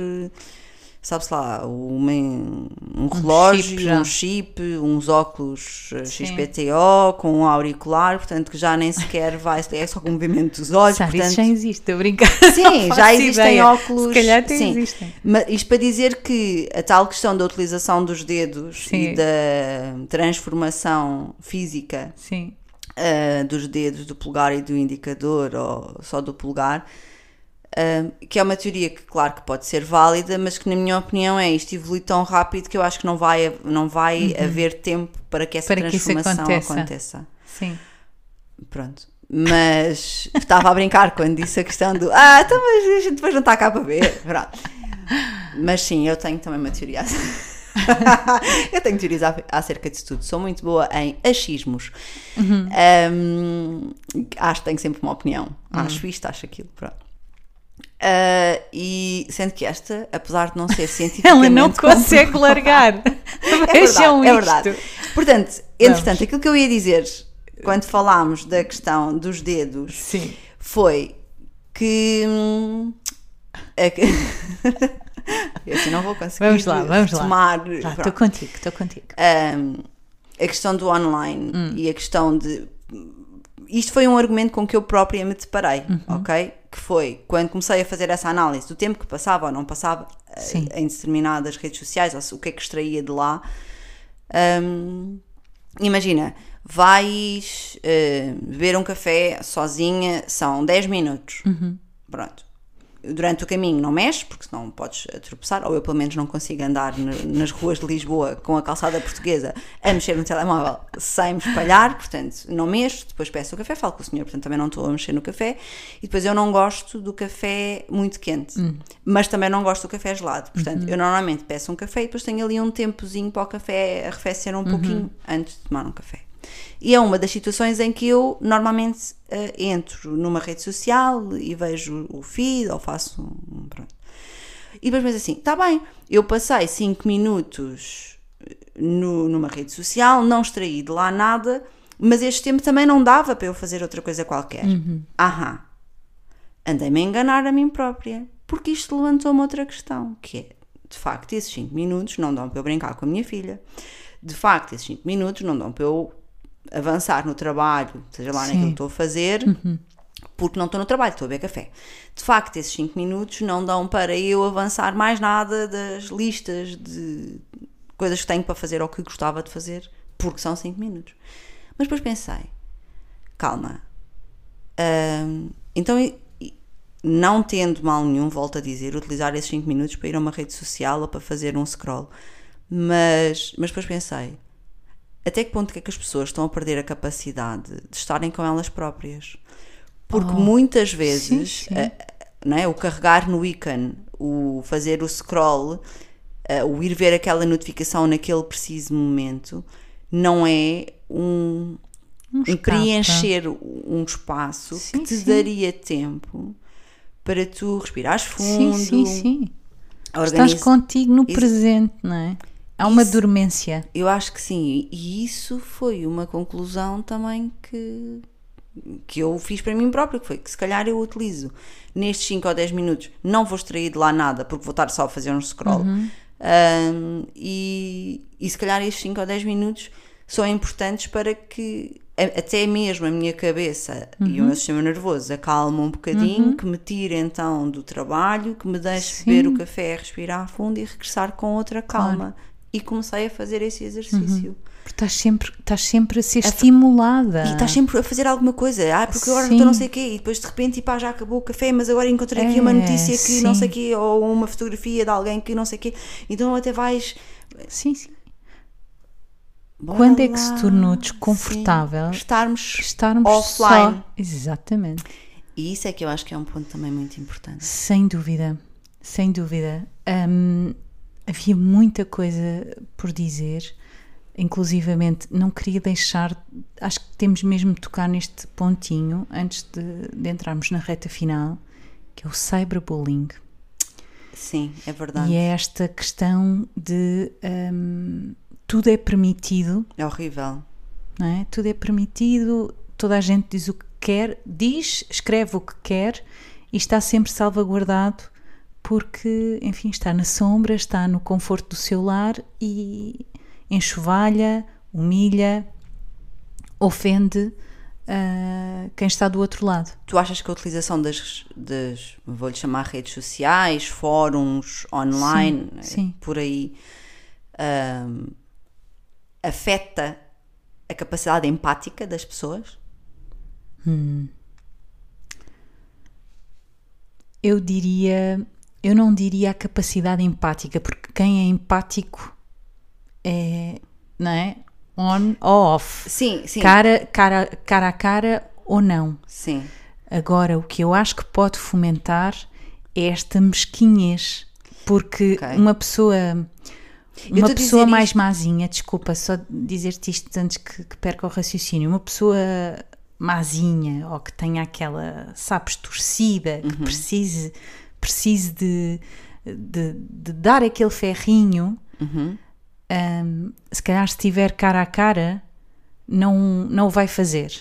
sabe-se lá, uma, um, um relógio, chip um chip, uns óculos eh, Sim. XPTO com um auricular, portanto que já nem sequer vai, é só com o movimento dos olhos. Sabe, portanto, isso já existe, estou a brincar. Sim, já existem ideia. óculos. Se calhar até sim. existem. Mas isto para dizer que a tal questão da utilização dos dedos sim. e da transformação física uh, dos dedos, do polegar e do indicador, ou só do polegar, que é uma teoria que, claro, que pode ser válida, mas que, na minha opinião, é isto evolui tão rápido que eu acho que não vai, não vai uhum. haver tempo para que essa para transformação que aconteça. aconteça. Sim. Pronto. Mas estava a brincar quando disse a questão do ah, então mas a gente depois não está cá para ver. Pronto. Mas sim, eu tenho também uma teoria. eu tenho teorias acerca disso tudo. Sou muito boa em achismos. Uhum. Um, acho que tenho sempre uma opinião. Uhum. Acho isto, acho aquilo. Pronto. Uh, e sendo que esta, apesar de não ser cientificamente. Ela não consegue largar. é verdade, é verdade. Portanto, entretanto, aquilo que eu ia dizer quando falámos da questão dos dedos Sim. foi que. Hum, eu assim não vou conseguir vamos lá, vamos tomar. Estou contigo, estou contigo. Um, a questão do online hum. e a questão de. Isto foi um argumento com que eu própria me deparei, uhum. ok? Que foi quando comecei a fazer essa análise do tempo que passava ou não passava Sim. em determinadas redes sociais, ou o que é que extraía de lá. Hum, imagina, vais eh, beber um café sozinha, são 10 minutos. Pronto. Durante o caminho não mexes, porque senão podes tropeçar, ou eu pelo menos não consigo andar na- nas ruas de Lisboa com a calçada portuguesa a mexer no telemóvel sem me espalhar, portanto não mexo, depois peço o café, falo com o senhor, portanto também não estou a mexer no café, e depois eu não gosto do café muito quente, mas também não gosto do café gelado, portanto eu normalmente peço um café e depois tenho ali um tempozinho para o café arrefecer um pouquinho antes de tomar um café. E é uma das situações em que eu normalmente eh, entro numa rede social e vejo o feed ou faço um. Pronto. E depois penso assim: está bem, eu passei 5 minutos eh, no- numa rede social, não extraí de lá nada, mas este tempo também não dava para eu fazer outra coisa qualquer. Aham. Andei-me a enganar a mim própria, porque isto levantou-me outra questão, que é, de facto, esses 5 minutos não dão para eu brincar com a minha filha, de facto, esses 5 minutos não dão para eu avançar no trabalho, seja lá Sim. naquilo que estou a fazer, porque não estou no trabalho, estou a beber café. De facto, esses 5 minutos não dão para eu avançar mais nada das listas de coisas que tenho para fazer ou que gostava de fazer, porque são 5 minutos. Mas depois pensei, calma, hum, então não tendo mal nenhum, volto a dizer, utilizar esses 5 minutos para ir a uma rede social ou para fazer um scroll. Mas, mas depois pensei, até que ponto é que as pessoas estão a perder a capacidade de estarem com elas próprias? Porque Oh, muitas vezes sim, sim. eh, não é? o carregar no ícone, o fazer o scroll, eh, o ir ver aquela notificação naquele preciso momento, não é um, Um um preencher um espaço Sim, que te daria tempo para tu respirares fundo, Sim, sim, sim. organiz- Estás contigo no Isso- presente, não é? Há uma Isso- dormência. Eu acho que sim, e isso foi uma conclusão também que, que eu fiz para mim própria, que foi que se calhar eu utilizo nestes 5 ou 10 minutos, não vou extrair de lá nada, porque vou estar só a fazer um scroll, Um, e, e se calhar estes 5 ou 10 minutos são importantes para que até mesmo a minha cabeça e o meu sistema nervoso acalmem um bocadinho, que me tire então do trabalho, que me deixe Sim. beber o café, respirar fundo e regressar com outra calma. E comecei a fazer esse exercício. Porque estás sempre, estás sempre a ser estimulada. E estás sempre a fazer alguma coisa. Ah, porque agora Sim. estou não sei o quê. E depois de repente, pá, já acabou o café, mas agora encontrei aqui uma É, notícia que não sim. sei o quê, ou uma fotografia de alguém que não sei o quê. Então até vais. Sim, sim. bora Quando é que se lá. tornou desconfortável Sim. Estarmos. estarmos Offline. só? Exatamente. E isso é que eu acho que é um ponto também muito importante. Sem dúvida, sem dúvida. Hum, havia muita coisa por dizer, inclusivamente não queria deixar, acho que temos mesmo de tocar neste pontinho antes de, de entrarmos na reta final, que é o cyberbullying. Sim, é verdade. E é esta questão de hum, tudo é permitido, É horrível. não é? Tudo é permitido, toda a gente diz o que quer, diz, escreve o que quer e está sempre salvaguardado porque, enfim, está na sombra, está no conforto do seu lar e enxovalha, humilha, ofende ah, quem está do outro lado. Tu achas que a utilização das, das vou-lhe chamar redes sociais, fóruns, online, Sim, sim. por aí, hum, afeta a capacidade empática das pessoas? Eu diria, eu não diria a capacidade empática, porque quem é empático é, não é? On ou off. Sim, sim. Cara, cara, cara a cara ou não. Sim, Agora, o que eu acho que pode fomentar é esta mesquinhez, porque Ok. uma pessoa, uma pessoa mais isto- mazinha, desculpa só dizer-te isto antes que, que perca o raciocínio, uma pessoa mazinha ou que tenha aquela, sabes, torcida, Uhum. que precise, precise de, de, de dar aquele ferrinho, Uhum. hum, se calhar se estiver cara a cara, não, não o vai fazer.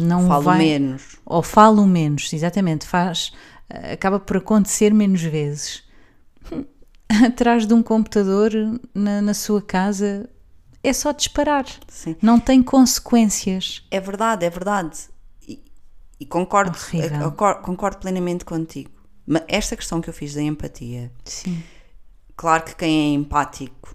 Não falo vai, menos. ou falo menos, exatamente, faz, acaba por acontecer menos vezes. Atrás de um computador na, na sua casa é só disparar, Sim. não tem consequências. É verdade, é verdade. E, e concordo, eu cor- concordo plenamente contigo. Mas esta questão que eu fiz da empatia, Sim, claro que quem é empático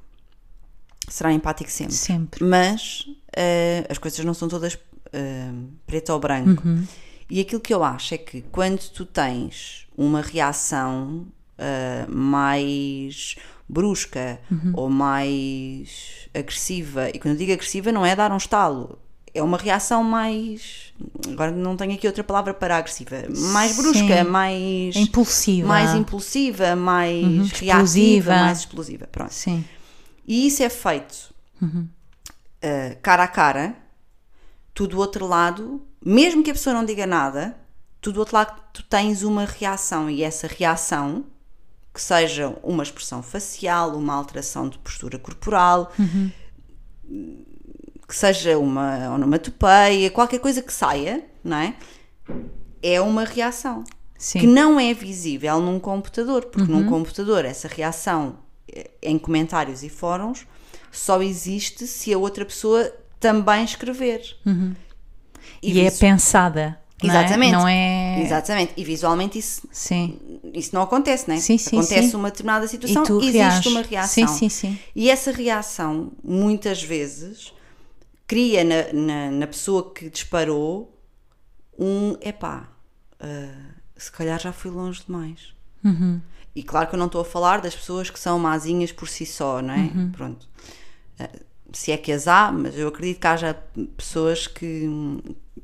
será empático sempre. Sempre. Mas uh, as coisas não são todas uh, preto ou branco. Uhum. E aquilo que eu acho é que quando tu tens uma reação uh, mais brusca Uhum. ou mais agressiva, e quando eu digo agressiva não é dar um estalo, é uma reação mais. Agora não tenho aqui outra palavra para agressiva. Mais brusca, Sim. mais. Impulsiva. mais impulsiva, mais Uhum, reativa, explosiva. mais explosiva. Pronto. Sim. E isso é feito Uhum. uh, cara a cara, tu do outro lado, mesmo que a pessoa não diga nada, tu do outro lado tu tens uma reação e essa reação, que seja uma expressão facial, uma alteração de postura corporal, que seja uma onomatopeia, qualquer coisa que saia, não é? É uma reação Sim. que não é visível num computador, porque num computador essa reação eh, em comentários e fóruns só existe se a outra pessoa também escrever. E, é visu- pensada. não é? Exatamente. Não é. Exatamente. E visualmente isso, Sim. isso não acontece, não é? Sim, sim, acontece sim. uma determinada E situação, tu existe uma reação. Sim, sim, sim. E essa reação, muitas vezes, cria na, na, na pessoa que disparou um epá, ah, se calhar já fui longe demais. Uhum. E claro que eu não estou a falar das pessoas que são mazinhas por si só, não é? Uhum. Pronto. Ah, se é que as há, mas eu acredito que haja pessoas que,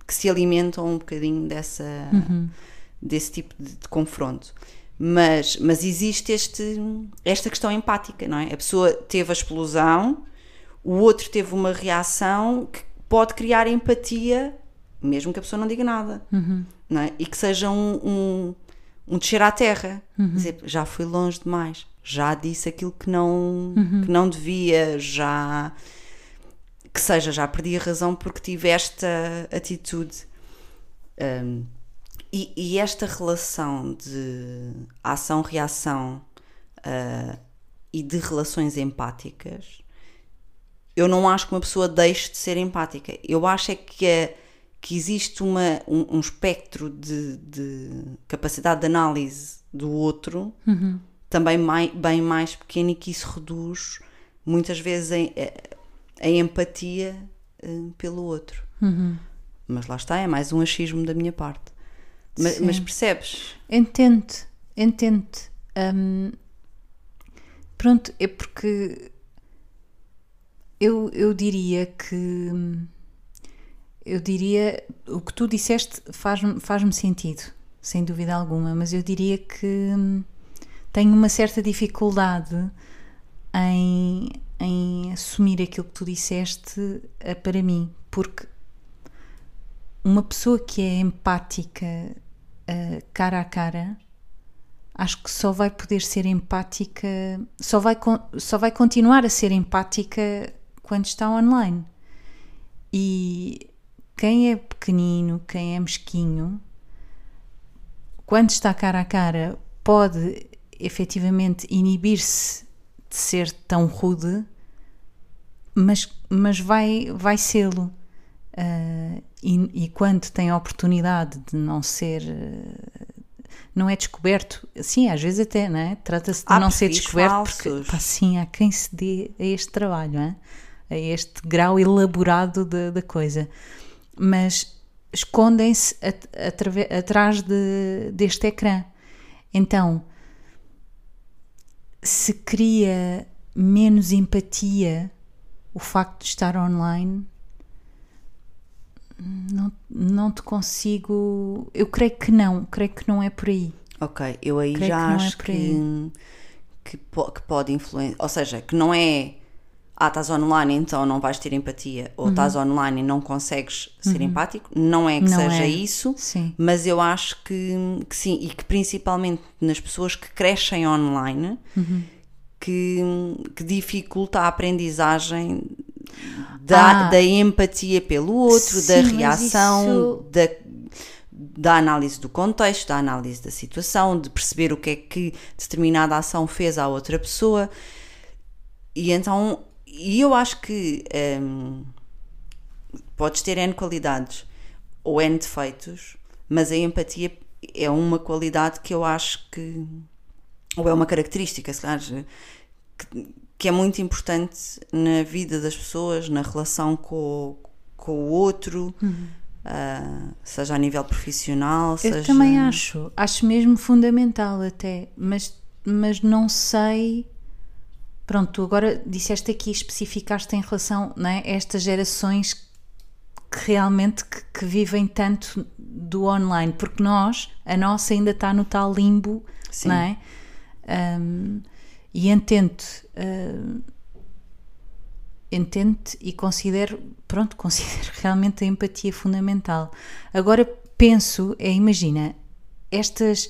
que se alimentam um bocadinho dessa, Uhum. desse tipo de, de confronto. Mas, mas existe este, esta questão empática, não é? A pessoa teve a explosão, o outro teve uma reação que pode criar empatia, mesmo que a pessoa não diga nada, não é? E que seja um, um, um descer à terra. Dizer, já fui longe demais, já disse aquilo que não, que não devia, já que seja, já perdi a razão porque tive esta atitude. Um, e, e esta relação de ação-reação uh, e de relações empáticas, eu não acho que uma pessoa deixe de ser empática. Eu acho é que, é- que existe uma, um, um espectro de, de capacidade de análise do outro também mai- bem mais pequeno e que isso reduz muitas vezes a, a empatia eh, pelo outro. Mas lá está, é mais um achismo da minha parte. Ma- Sim. Mas, percebes? Entendo, entendo. Hum, pronto, é porque eu, eu diria que eu diria o que tu disseste faz-me faz sentido, sem dúvida alguma, mas eu diria que hum, tenho uma certa dificuldade em, em assumir aquilo que tu disseste eh, para mim, porque uma pessoa que é empática uh, cara a cara, acho que só vai poder ser empática, só vai, só vai continuar a ser empática quando está online. E quem é pequenino, quem é mesquinho, quando está cara a cara, pode efetivamente inibir-se de ser tão rude, mas, mas vai, vai sê-lo. Uh, e, e quando tem a oportunidade de não ser uh, não é descoberto, sim, às vezes até, não é? Trata-se de Há não ser descoberto falsos. porque pá, sim, há quem se dê a este trabalho, não é? A este grau elaborado da, coisa, mas escondem-se atrás de, deste ecrã. Então, se cria menos empatia o facto de estar online, não, não te consigo. Eu creio que não, creio que não é por aí. Ok, eu aí Creio já que é acho por que, que, que pode influenciar. Ou seja, que não é. Ah, estás online então não vais ter empatia, ou estás online e não consegues ser empático. Não é que Uhum. Não seja é. isso, Sim. mas eu acho que, que sim, e que principalmente nas pessoas que crescem online, Uhum. que, que dificulta a aprendizagem da, Ah. da empatia pelo outro, da Sim, mas reação, isso- da, da análise do contexto, da análise da situação, de perceber o que é que determinada ação fez à outra pessoa. E então, e eu acho que hum, podes ter N qualidades ou N defeitos, mas a empatia é uma qualidade que eu acho que, ou é uma característica, se calhar, que, que é muito importante na vida das pessoas, na relação com, com o outro, Uhum. uh, seja a nível profissional, Eu seja. também acho, acho mesmo fundamental até, mas, mas não sei. Pronto, tu agora disseste aqui, especificaste em relação não é, a estas gerações que realmente que, que vivem tanto do online, porque nós, a nossa ainda está no tal limbo, Sim. não é? Um, e entendo, um, entendo e considero, pronto, considero realmente a empatia fundamental. Agora penso, é, imagina, estas,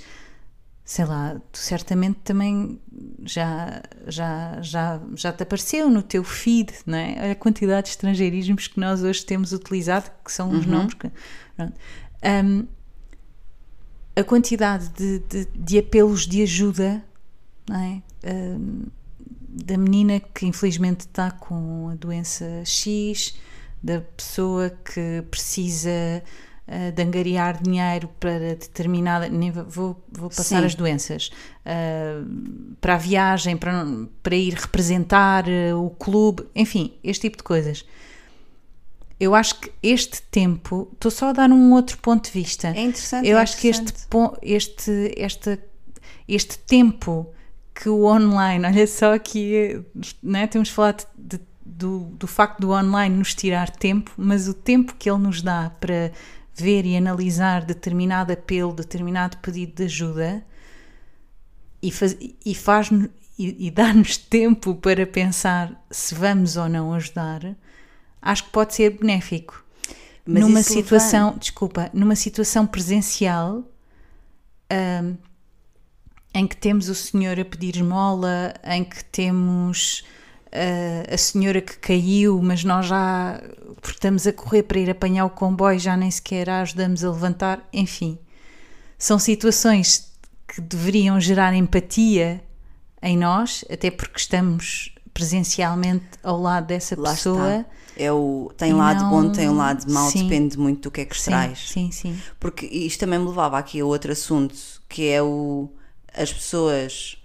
sei lá, tu certamente também já, já, já, já te apareceu no teu feed, não é? Olha a quantidade de estrangeirismos que nós hoje temos utilizado, que são os nomes que. Um, a quantidade de, de, de apelos de ajuda, não é? Um, da menina que infelizmente está com a doença X, da pessoa que precisa uh, de angariar dinheiro para determinada. Nem vou, vou passar Sim. as doenças. uh, para a viagem, para, para ir representar uh, o clube, enfim, este tipo de coisas. Eu acho que este tempo, estou só a dar um outro ponto de vista. É interessante. Eu é acho que este, interessante. este, este, este tempo que o online, olha só aqui, né, temos falado de- do, do facto do online nos tirar tempo, mas o tempo que ele nos dá para ver e analisar determinado apelo, determinado pedido de ajuda e, faz, e, faz e, e dá-nos tempo para pensar se vamos ou não ajudar, acho que pode ser benéfico. Mas numa situação, desculpa, numa situação presencial ahm, em que temos o senhor a pedir esmola, em que temos a senhora que caiu, mas nós já estamos a correr para ir apanhar o comboio, já nem sequer a ajudamos a levantar, enfim. São situações que deveriam gerar empatia em nós, até porque estamos presencialmente ao lado dessa Lá pessoa. está. É o, tem lado não- bom, tem um lado mau, Sim. depende muito do que é que Sim, traz. sim, sim. Porque isto também me levava aqui a outro assunto, que é o as pessoas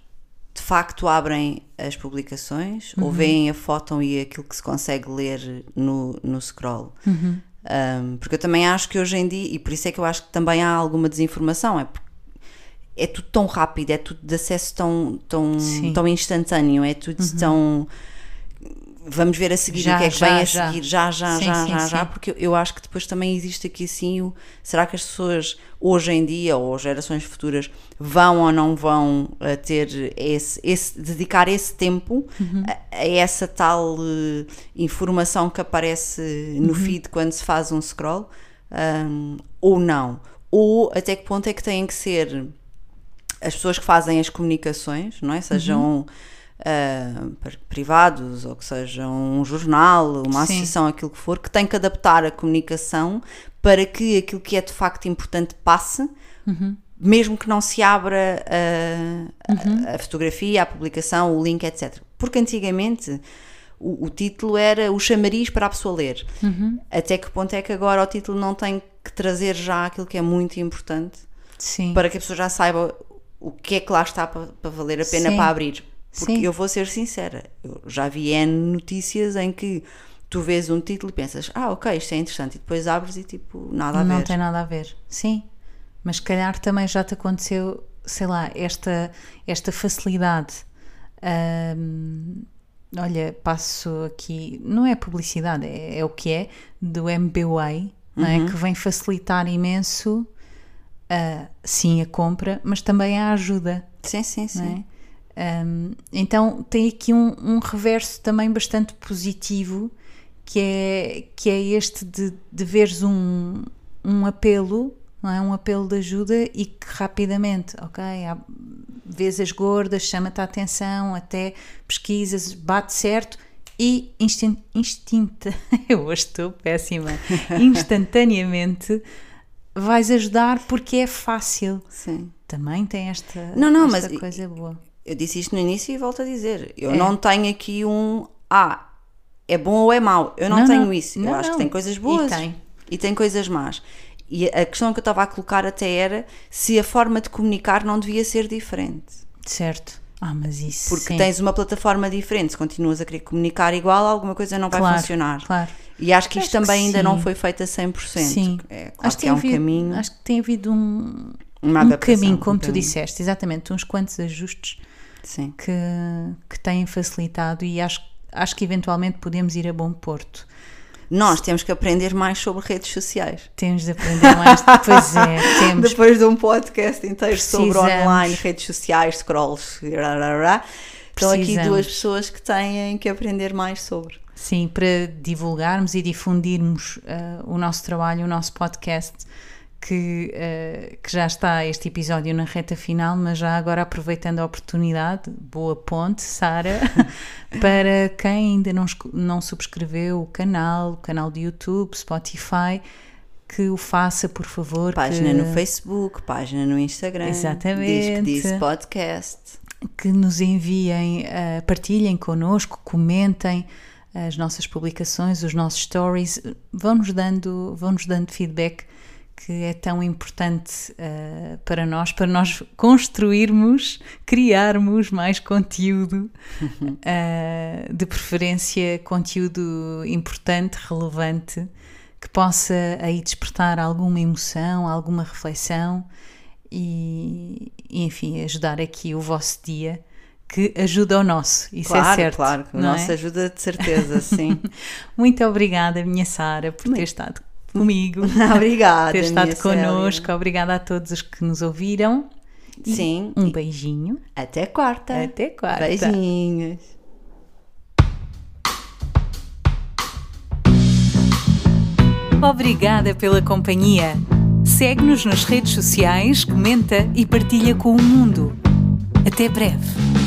de facto abrem as publicações ou veem a foto e aquilo que se consegue ler no, no scroll. Um, porque eu também acho que hoje em dia, e por isso é que eu acho que também há alguma desinformação, é é tudo tão rápido, é tudo de acesso tão, tão, Sim. tão instantâneo, é tudo tão. Vamos ver a seguir Já, o que é que já, vem a já. seguir, já, já, Sim, já, sim, já, sim. já, porque eu- acho que depois também existe aqui assim o. Será que as pessoas hoje em dia ou gerações futuras vão ou não vão a ter esse, esse dedicar esse tempo Uhum. a, a essa tal eh, informação que aparece no Uhum. feed quando se faz um scroll um, ou não? Ou até que ponto é que têm que ser as pessoas que fazem as comunicações, não é? Sejam ah, pri- privados ou que sejam um jornal, uma Sim. associação, aquilo que for, que têm que adaptar a comunicação para que aquilo que é de facto importante passe, mesmo que não se abra a, a- a fotografia, a publicação, o link, etc. Porque antigamente o, o título era o chamariz para a pessoa ler. Até que ponto é que agora o título não tem que trazer já aquilo que é muito importante Sim. para que a pessoa já saiba o que é que lá está para, para valer a pena Sim. para abrir. Porque Sim. eu vou ser sincera, eu já vi N notícias em que tu vês um título e pensas, ah, ok, isto é interessante, e depois abres e tipo, nada a não ver. tem nada a ver. Sim. Mas se calhar também já te aconteceu, sei lá, esta, esta facilidade. Olha, passo aqui, não é publicidade, é, é o que é, do MBWay, não Uhum. é? que vem facilitar imenso, ah, sim, a compra, mas também a ajuda. Sim, sim, sim. não é? Um, então tem aqui um, um reverso também bastante positivo que é, que é este de, de veres um, um apelo, não é? um apelo de ajuda e que rapidamente, ok, há, vês as gordas, chama-te a atenção, até pesquisas, bate certo e instin, instinta, eu hoje estou péssima, instantaneamente vais ajudar porque é fácil. Sim. Também tem esta, Não, não, esta mas- coisa boa. Eu disse isto no início e volto a dizer. Eu É. não tenho aqui um ah, é bom ou é mau. Eu não, Não, tenho não. isso. Não, eu acho que tem coisas E boas tem. e tem coisas más. E a questão que eu estava a colocar até era se a forma de comunicar não devia ser diferente. Certo. Ah, mas isso. Porque sim. tens uma plataforma diferente, se continuas a querer comunicar igual, alguma coisa não vai Claro, funcionar. Claro. E acho que Acho isto também que ainda sim. não foi feito a 100%. Sim. É claro acho, que, é um havido, caminho, acho que tem havido um, um caminho, um como tu caminho. disseste, exatamente, uns quantos ajustes Sim. que, que têm facilitado e acho, acho que eventualmente podemos ir a bom porto. Nós temos que aprender mais sobre redes sociais. Temos de aprender mais. pois é, temos. Depois de um podcast inteiro sobre Precisamos. online, redes sociais, scrolls, rarará, estão aqui duas pessoas que têm que aprender mais sobre. Sim, para divulgarmos e difundirmos ah, o nosso trabalho, o nosso podcast, que, ah, que já está este episódio na reta final, mas já agora aproveitando a oportunidade, boa ponte, Sara, para quem ainda não, não subscreveu o canal, o canal de YouTube, Spotify, que o faça, por favor. Página que... no Facebook, página no Instagram. Exatamente. Diz que diz podcast. que nos enviem, eh, partilhem connosco, comentem as nossas publicações, os nossos stories, vão-nos dando, vão-nos dando feedback que é tão importante eh, para nós, para nós construirmos, criarmos mais conteúdo, eh, de preferência conteúdo importante, relevante, que possa aí despertar alguma emoção, alguma reflexão e, enfim, ajudar aqui o vosso dia, que ajuda o nosso, isso claro, é certo. claro, que a não nossa é? ajuda de certeza, sim. Muito obrigada, minha Sara, por ter estado comigo, Obrigada. ter estado minha Célia. connosco. Obrigada a todos os que nos ouviram. E Sim. Um beijinho. Até quarta. Até quarta. Beijinhos. Obrigada pela companhia. Segue-nos nas redes sociais, comenta e partilha com o mundo. Até breve.